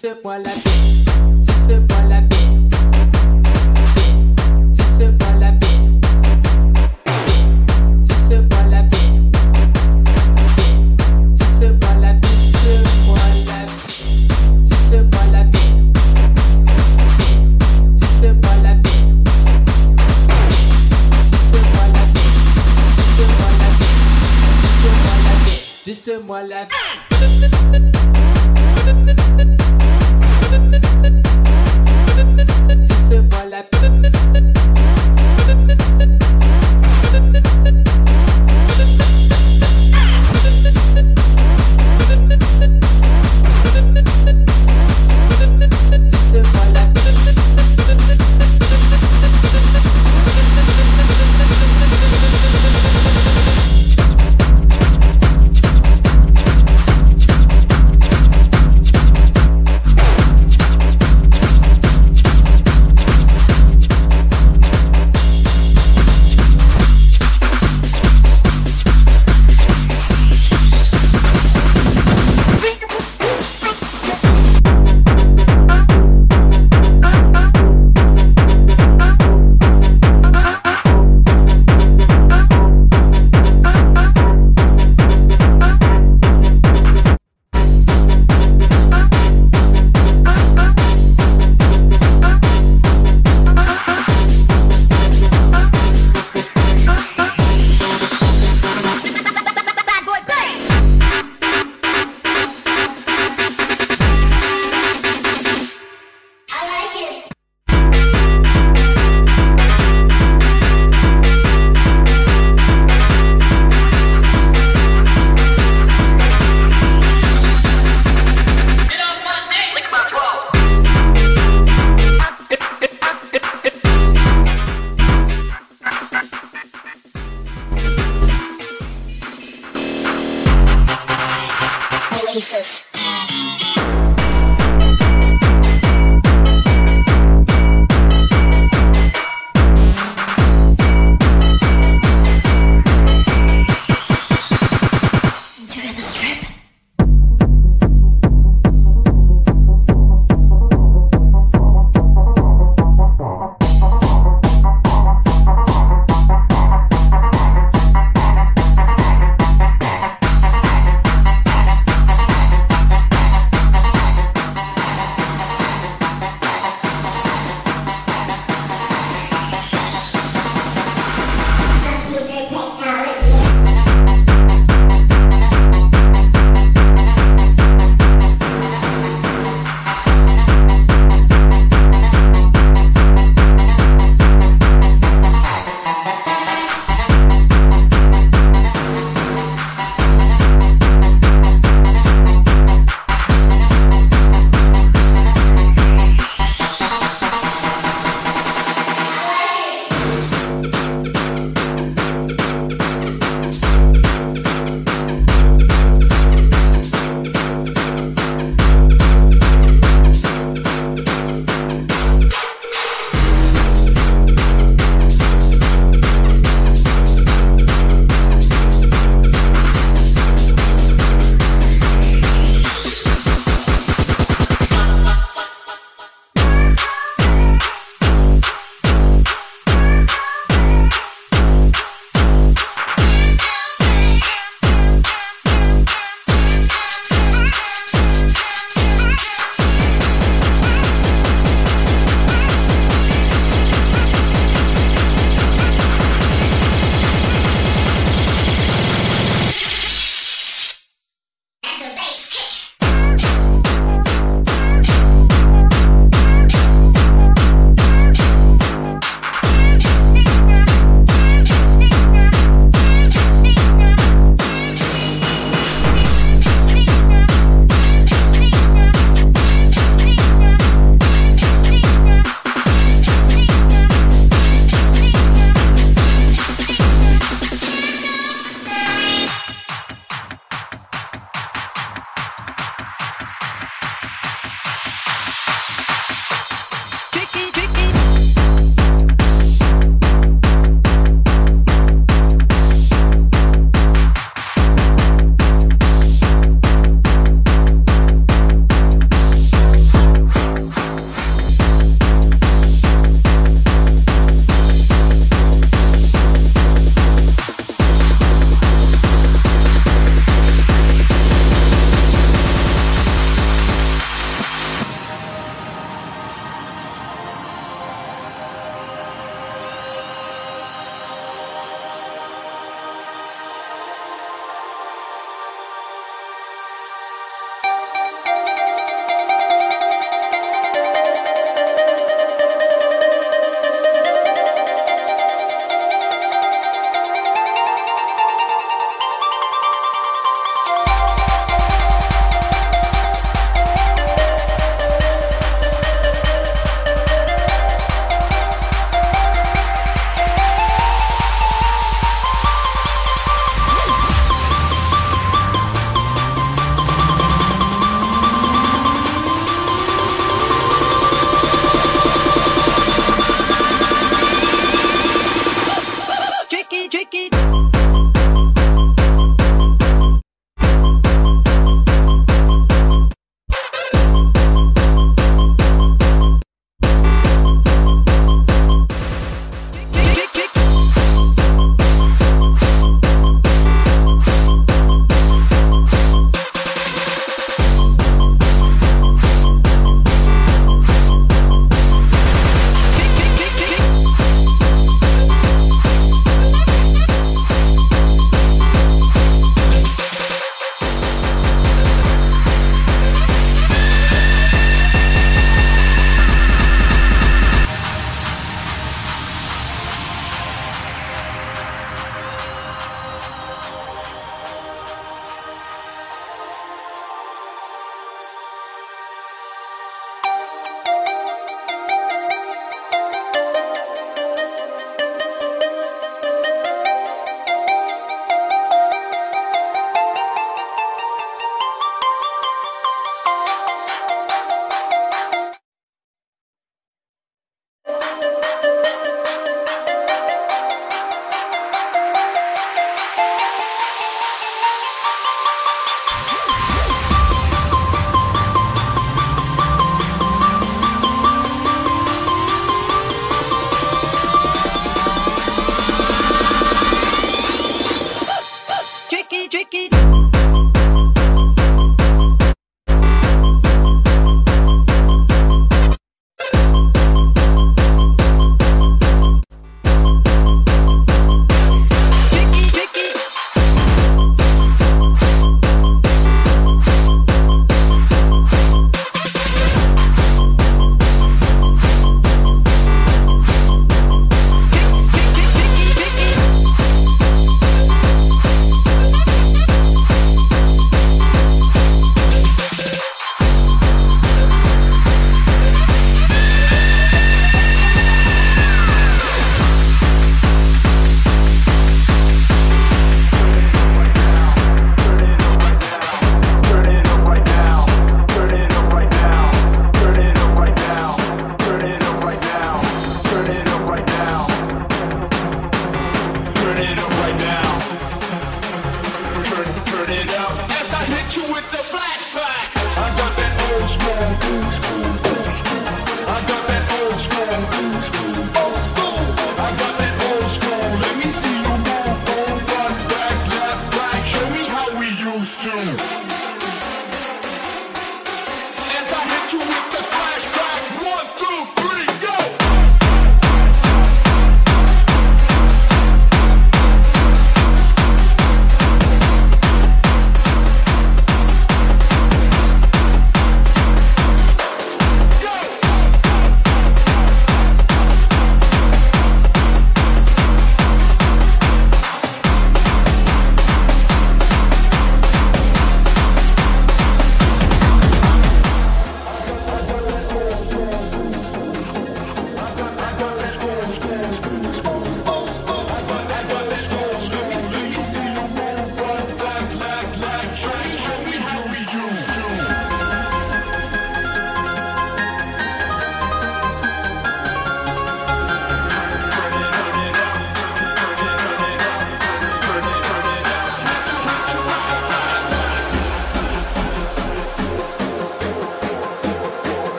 se prend la tête, tu se la tête.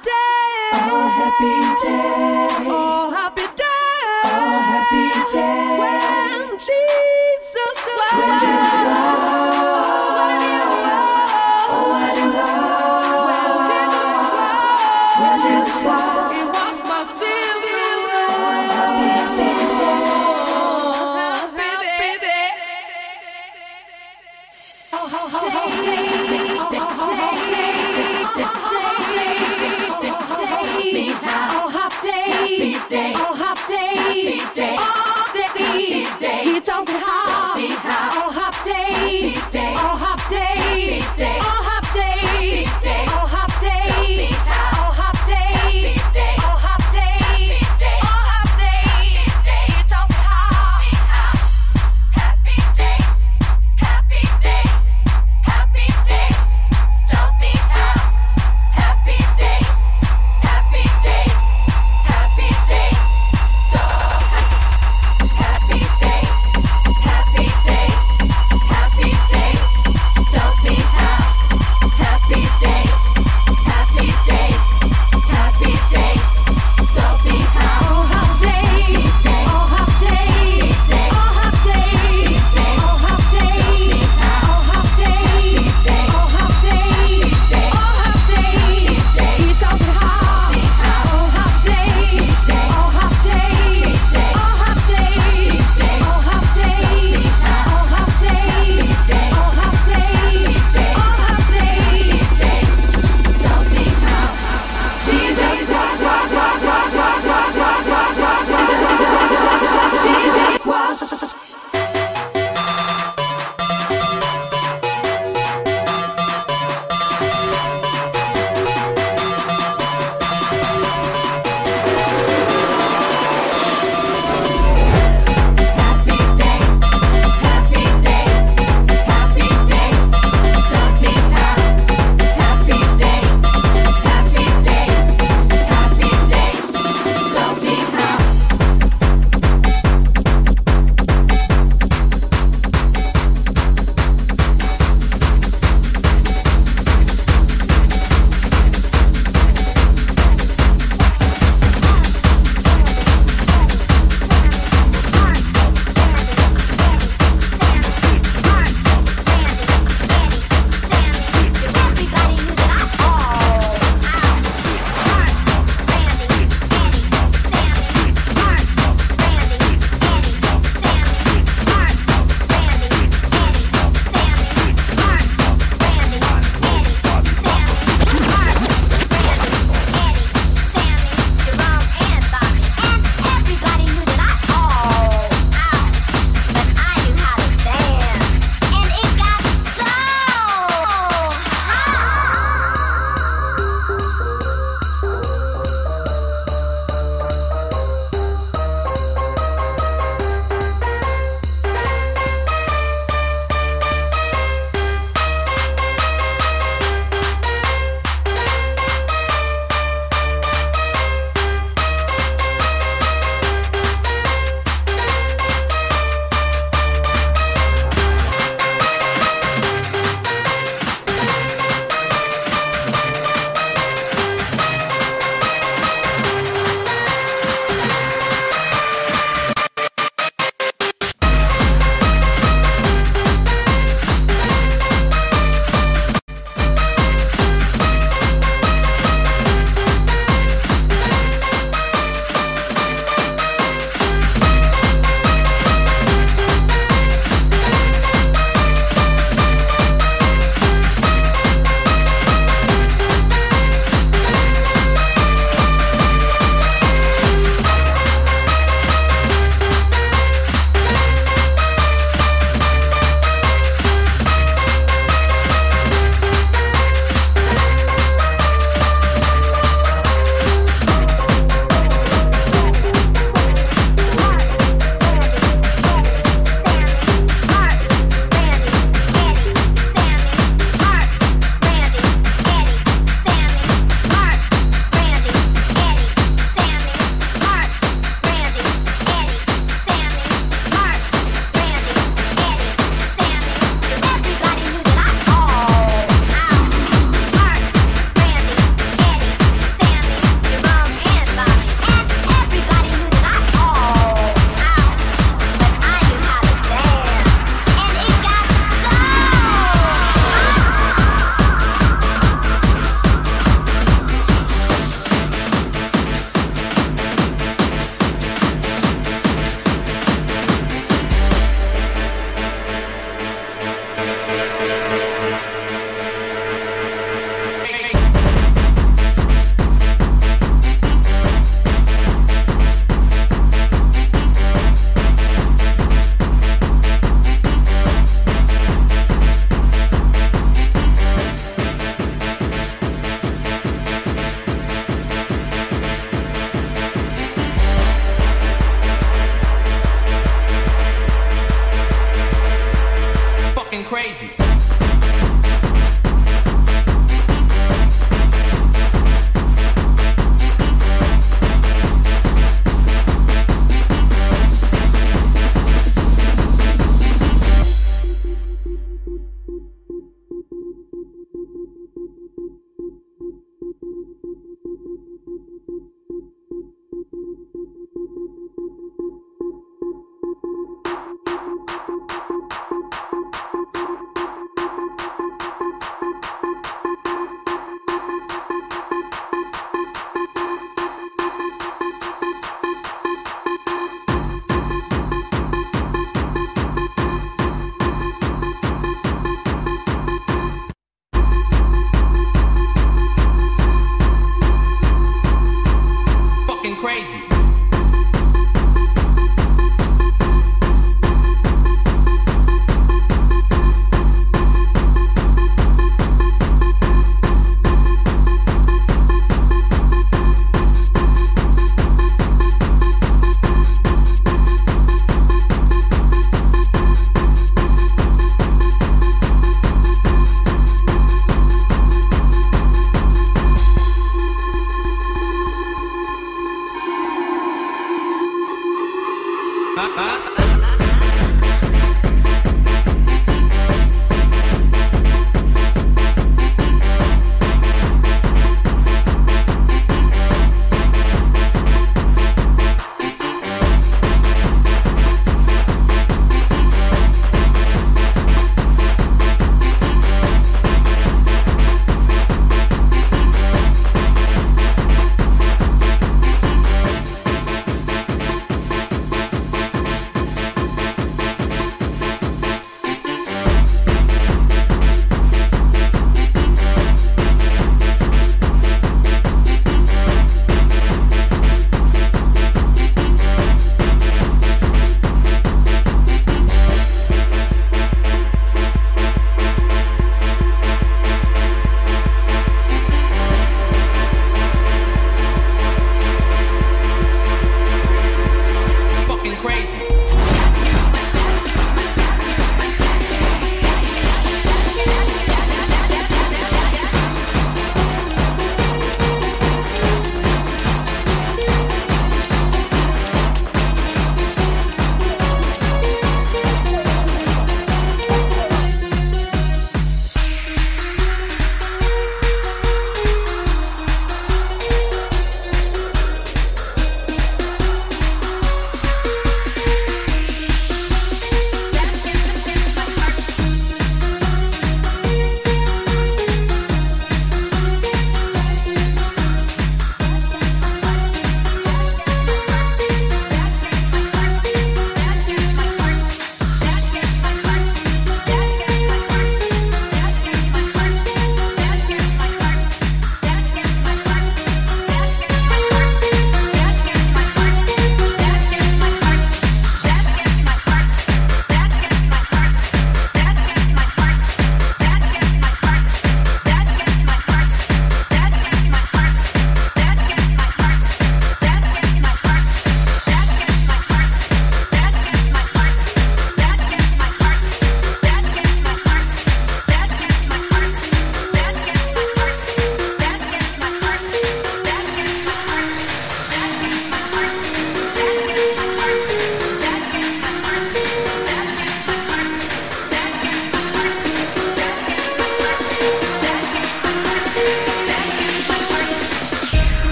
Day. Oh, happy day. Oh, happy day. Oh, happy day. When Jesus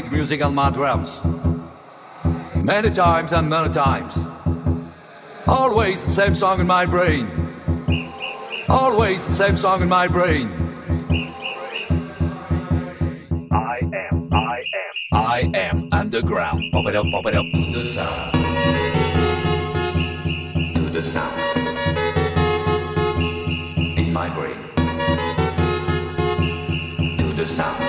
played music on my drums many times and many times. Always the same song in my brain. Always the same song in my brain. I am, I am, I am underground. Pop it up, pop it up to the sound. To the sound in my brain to the sound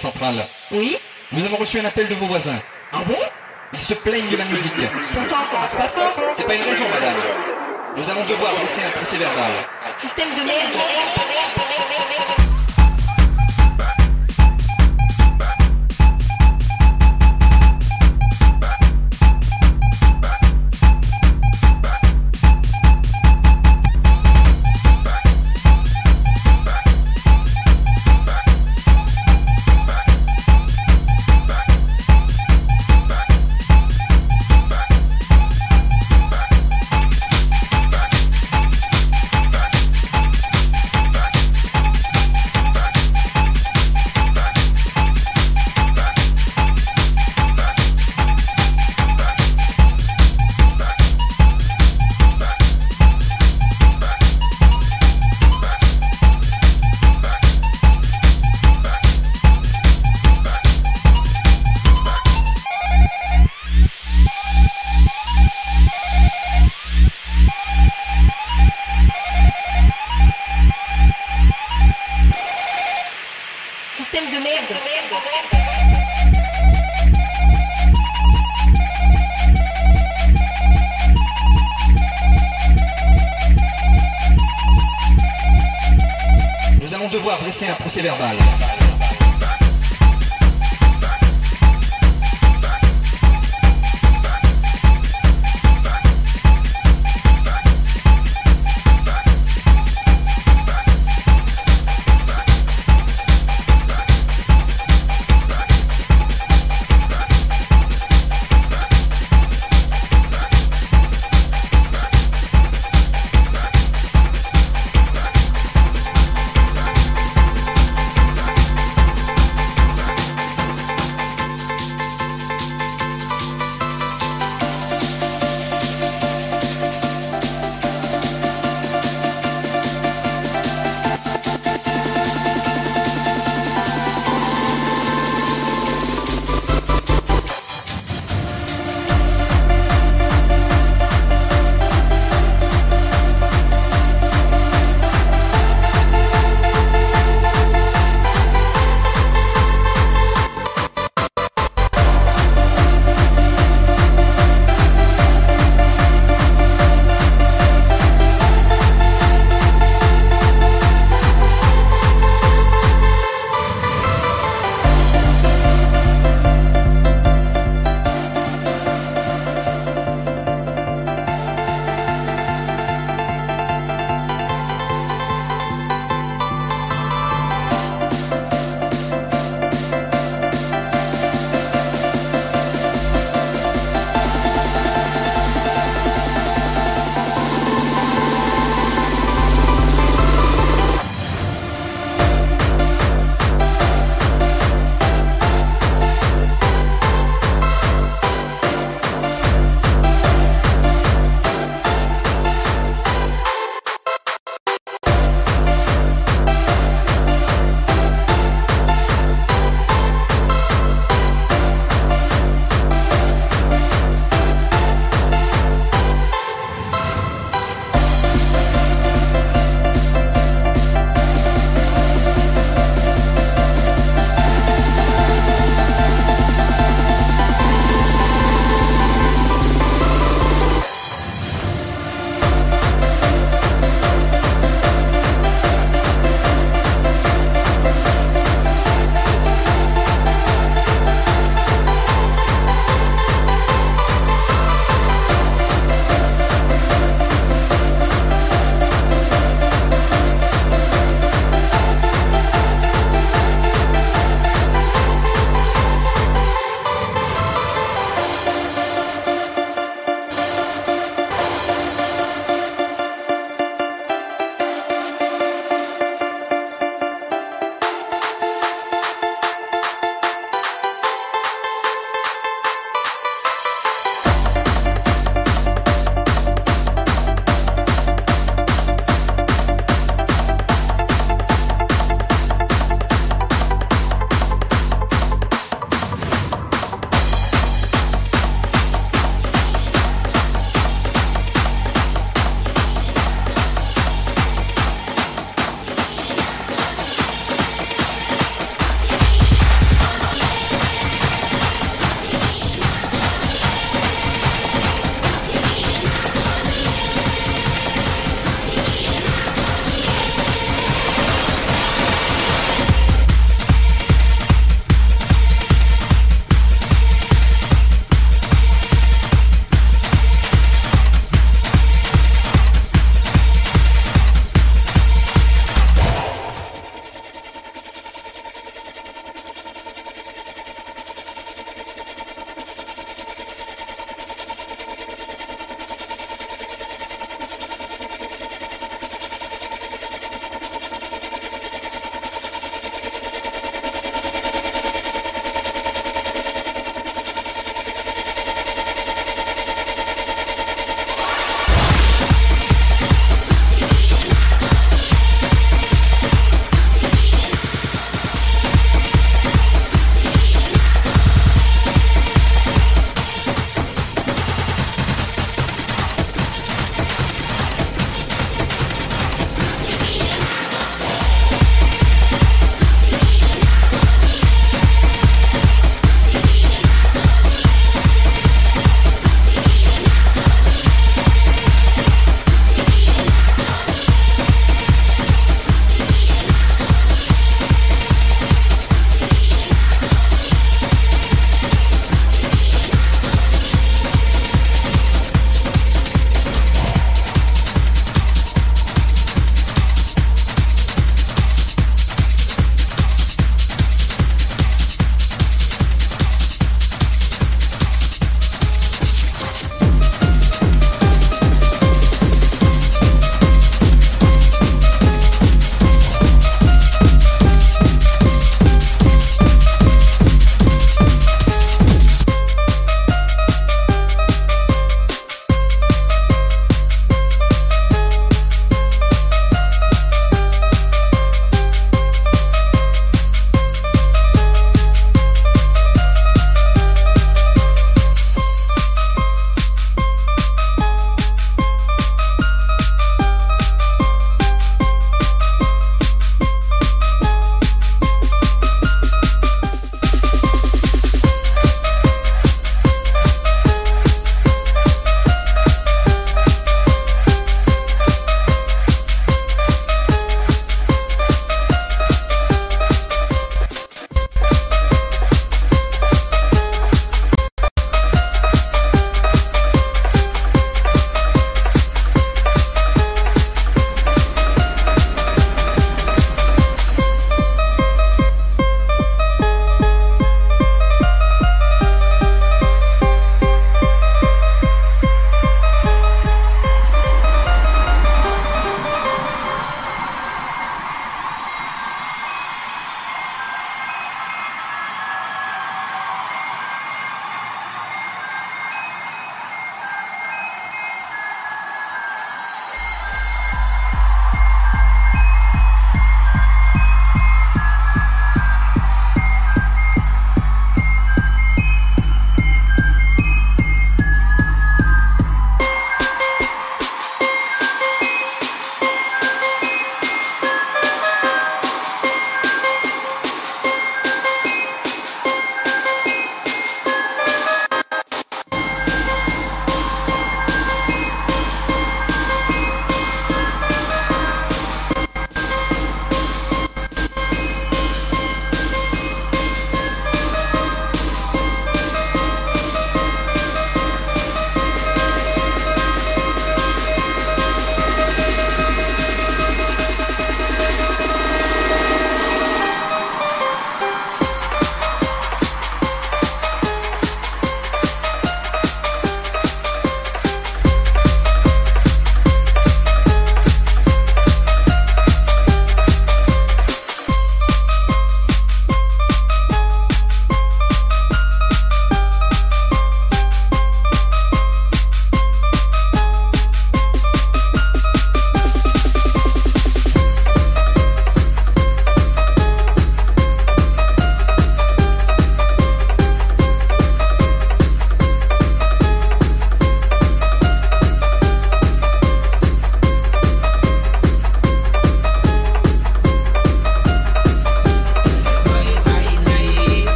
ici commissariat central. Oui Nous avons reçu un appel de vos voisins. Ah bon? Ils se plaignent de la musique. Pourtant, ça marche pas fort. C'est pas une raison, madame. Nous allons devoir dresser un procès verbal. Système de merde.